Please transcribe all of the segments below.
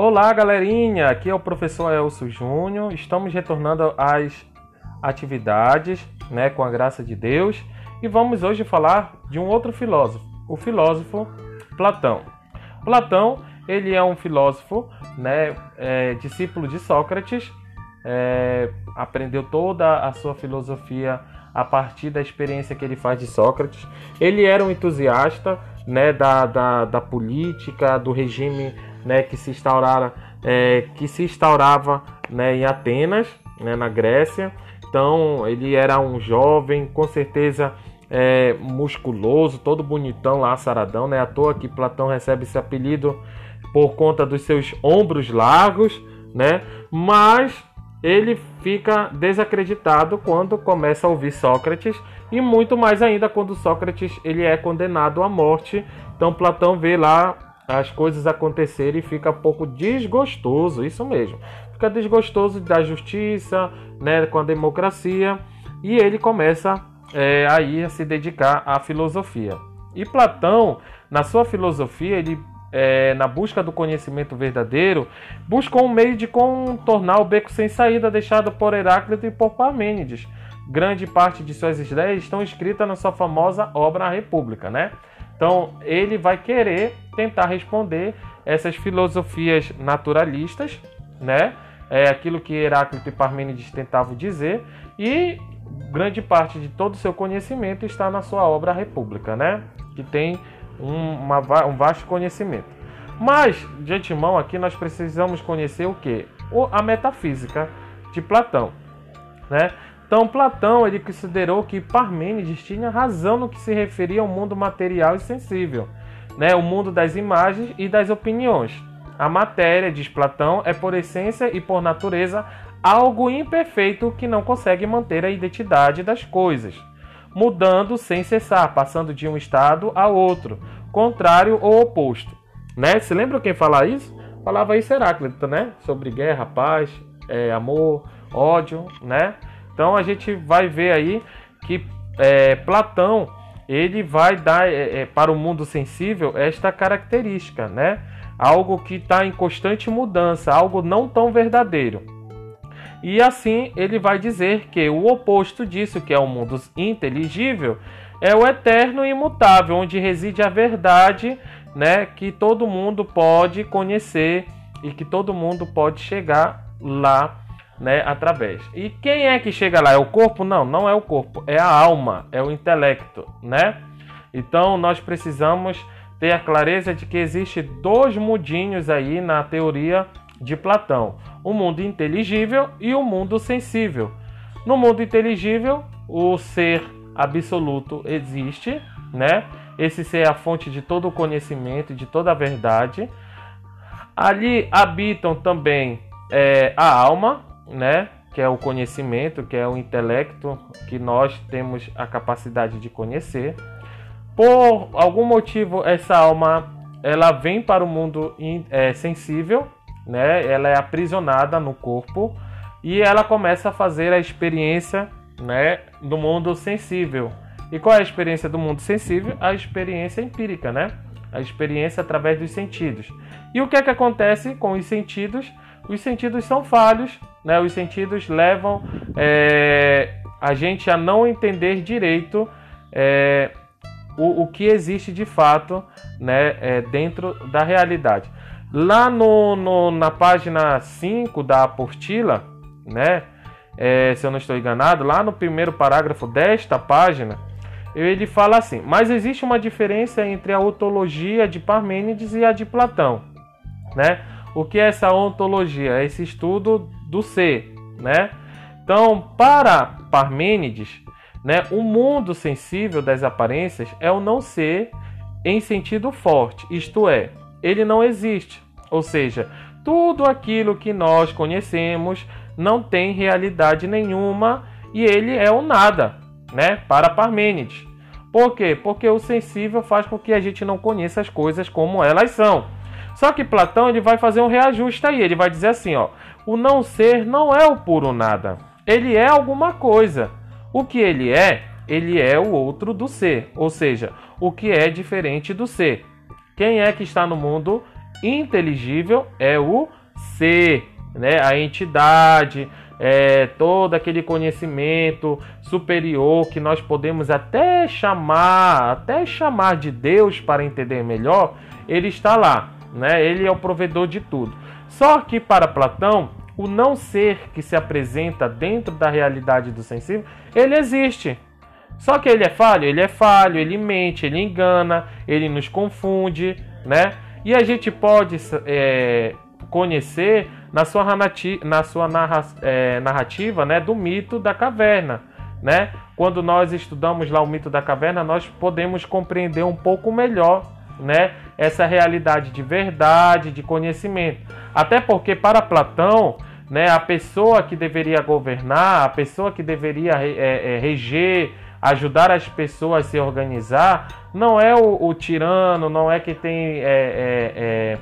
Olá, galerinha! Aqui é o professor Elcio Júnior. Estamos retornando às atividades, né, com a graça de Deus, e vamos hoje falar de um outro filósofo, o filósofo Platão. Platão, ele é um filósofo, né, é, discípulo de Sócrates, é, aprendeu toda a sua filosofia a partir da experiência que ele faz de Sócrates. Ele era um entusiasta né, da, da, da política, do regime né, que se instaurara, é, que se instaurava né, em Atenas, né, na Grécia. Então ele era um jovem, com certeza é, musculoso, todo bonitão lá, saradão, né? À toa que Platão recebe esse apelido por conta dos seus ombros largos, né? Mas ele fica desacreditado quando começa a ouvir Sócrates e muito mais ainda quando Sócrates ele é condenado à morte. Então Platão vê lá as coisas acontecerem e fica um pouco desgostoso, isso mesmo. Fica desgostoso da justiça, né, com a democracia e ele começa é, aí a se dedicar à filosofia. E Platão, na sua filosofia, ele é, na busca do conhecimento verdadeiro, buscou um meio de contornar o beco sem saída deixado por Heráclito e por Parmênides. Grande parte de suas ideias estão escritas na sua famosa obra A República, né? Então, ele vai querer tentar responder essas filosofias naturalistas, né? É aquilo que Heráclito e Parmênides tentavam dizer, e grande parte de todo o seu conhecimento está na sua obra República, né? Que tem um, uma, um vasto conhecimento. Mas, de antemão, aqui nós precisamos conhecer o que? A metafísica de Platão. Né? Então, Platão ele considerou que Parmênides tinha razão no que se referia ao mundo material e sensível, né? o mundo das imagens e das opiniões. A matéria, diz Platão, é por essência e por natureza algo imperfeito que não consegue manter a identidade das coisas mudando sem cessar, passando de um estado a outro, contrário ou oposto. Né? Se lembra quem fala isso? Falava isso Heráclito, né? Sobre guerra, paz, é, amor, ódio, né? Então a gente vai ver aí que é, Platão ele vai dar é, é para o mundo sensível esta característica, né? Algo que está em constante mudança, algo não tão verdadeiro. E assim ele vai dizer que o oposto disso, que é o mundo inteligível, é o eterno e imutável, onde reside a verdade, né, que todo mundo pode conhecer e que todo mundo pode chegar lá, né, através. E quem é que chega lá? É o corpo? Não, não é o corpo, é a alma, é o intelecto, né? Então nós precisamos ter a clareza de que existe dois mudinhos aí na teoria de Platão: o mundo inteligível e o mundo sensível. No mundo inteligível, o ser absoluto existe, né? Esse ser é a fonte de todo o conhecimento, de toda a verdade. Ali habitam também é, a alma, né? Que é o conhecimento, que é o intelecto que nós temos a capacidade de conhecer. Por algum motivo, essa alma ela vem para o mundo é, sensível, né? Ela é aprisionada no corpo e ela começa a fazer a experiência, né, do mundo sensível. E qual é a experiência do mundo sensível? A experiência empírica, né? A experiência através dos sentidos. E o que é que acontece com os sentidos? Os sentidos são falhos, né? Os sentidos levam é, a gente a não entender direito é, o, o que existe de fato, né, é, dentro da realidade. Lá no, no, na página 5 da apostila, né? É, se eu não estou enganado, lá no primeiro parágrafo desta página, ele fala assim: Mas existe uma diferença entre a ontologia de Parmênides e a de Platão, né? O que é essa ontologia? É esse estudo do ser, né? Então, para Parmênides, né, o mundo sensível das aparências é o não ser em sentido forte, isto é, ele não existe. Ou seja, tudo aquilo que nós conhecemos não tem realidade nenhuma e ele é o nada, né? Para Parmênides. Por quê? Porque o sensível faz com que a gente não conheça as coisas como elas são. Só que Platão ele vai fazer um reajuste aí, ele vai dizer assim, ó, o não ser não é o puro nada. Ele é alguma coisa. O que ele é, ele é o outro do ser, ou seja, o que é diferente do ser. Quem é que está no mundo inteligível é o ser, né? A entidade, é, todo aquele conhecimento superior que nós podemos até chamar, até chamar de Deus para entender melhor, ele está lá, né? Ele é o provedor de tudo. Só que para Platão, o não ser que se apresenta dentro da realidade do sensível, ele existe. Só que ele é falho, ele é falho, ele mente, ele engana, ele nos confunde, né? E a gente pode é, conhecer na sua, na sua narra, é, narrativa né, do mito da caverna. Né? Quando nós estudamos lá o mito da caverna, nós podemos compreender um pouco melhor né, essa realidade de verdade, de conhecimento. Até porque, para Platão, né, a pessoa que deveria governar, a pessoa que deveria é, é, reger, ajudar as pessoas a se organizar, não é o, o tirano, não é quem tem, é, é, é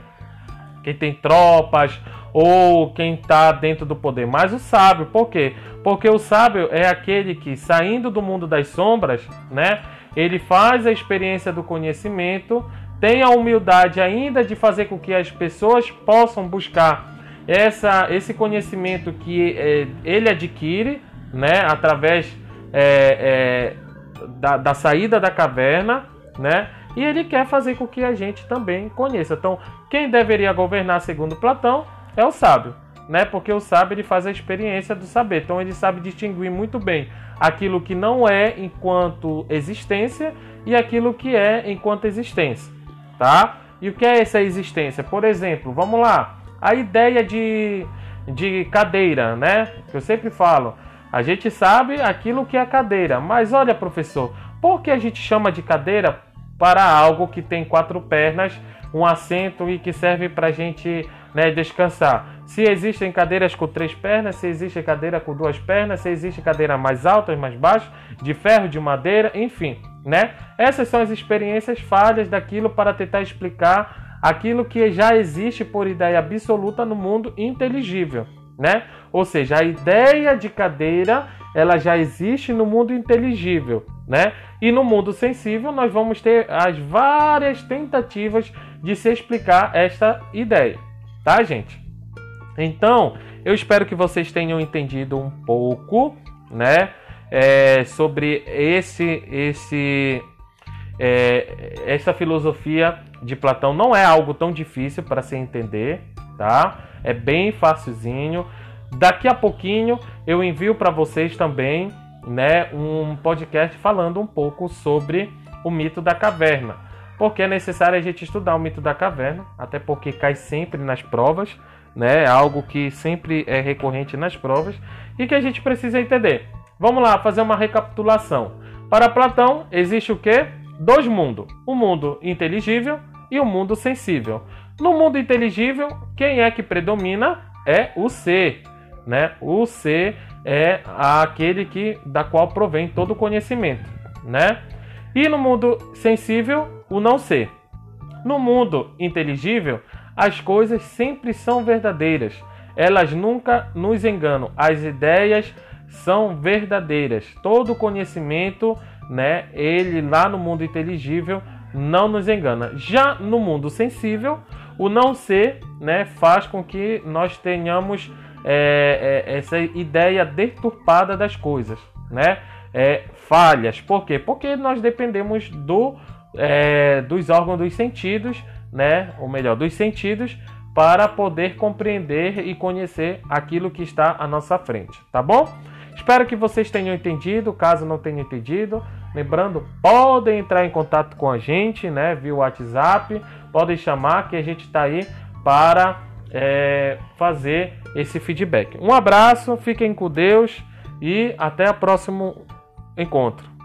quem tem tropas ou quem está dentro do poder, mas o sábio. Por quê? Porque o sábio é aquele que, saindo do mundo das sombras, né, ele faz a experiência do conhecimento, tem a humildade ainda de fazer com que as pessoas possam buscar essa, esse conhecimento que é, ele adquire né, através é, é, da, da saída da caverna, né? E ele quer fazer com que a gente também conheça. Então, quem deveria governar segundo Platão é o sábio, né? Porque o sábio ele faz a experiência do saber. Então, ele sabe distinguir muito bem aquilo que não é enquanto existência e aquilo que é enquanto existência, tá? E o que é essa existência? Por exemplo, vamos lá, a ideia de, de cadeira, né? Que eu sempre falo. A gente sabe aquilo que é cadeira, mas olha, professor, por que a gente chama de cadeira para algo que tem quatro pernas, um assento e que serve para a gente né, descansar? Se existem cadeiras com três pernas, se existe cadeira com duas pernas, se existe cadeira mais alta, mais baixa, de ferro, de madeira, enfim, né? Essas são as experiências falhas daquilo para tentar explicar aquilo que já existe por ideia absoluta no mundo inteligível, né? Ou seja, a ideia de cadeira ela já existe no mundo inteligível, né? E no mundo sensível nós vamos ter as várias tentativas de se explicar esta ideia, tá, gente? Então, eu espero que vocês tenham entendido um pouco, né, é, sobre esse esse é, essa filosofia de Platão. Não é algo tão difícil para se entender, tá? É bem facilzinho. Daqui a pouquinho eu envio para vocês também, né, um podcast falando um pouco sobre o mito da caverna. Porque é necessário a gente estudar o mito da caverna, até porque cai sempre nas provas, né? Algo que sempre é recorrente nas provas e que a gente precisa entender. Vamos lá fazer uma recapitulação. Para Platão existe o que? Dois mundos: o mundo inteligível e o mundo sensível. No mundo inteligível, quem é que predomina? É o ser né? O ser é aquele que da qual provém todo o conhecimento, né? E no mundo sensível, o não ser. No mundo inteligível, as coisas sempre são verdadeiras. Elas nunca nos enganam. As ideias são verdadeiras. Todo conhecimento, né, ele lá no mundo inteligível não nos engana. Já no mundo sensível, o não ser, né, faz com que nós tenhamos é, é, essa ideia deturpada das coisas, né? É, falhas. Por quê? Porque nós dependemos do, é, dos órgãos dos sentidos, né? Ou melhor, dos sentidos para poder compreender e conhecer aquilo que está à nossa frente, tá bom? Espero que vocês tenham entendido. Caso não tenham entendido, lembrando, podem entrar em contato com a gente, né? Via WhatsApp, podem chamar que a gente está aí para é, fazer esse feedback. Um abraço, fiquem com Deus e até o próximo encontro.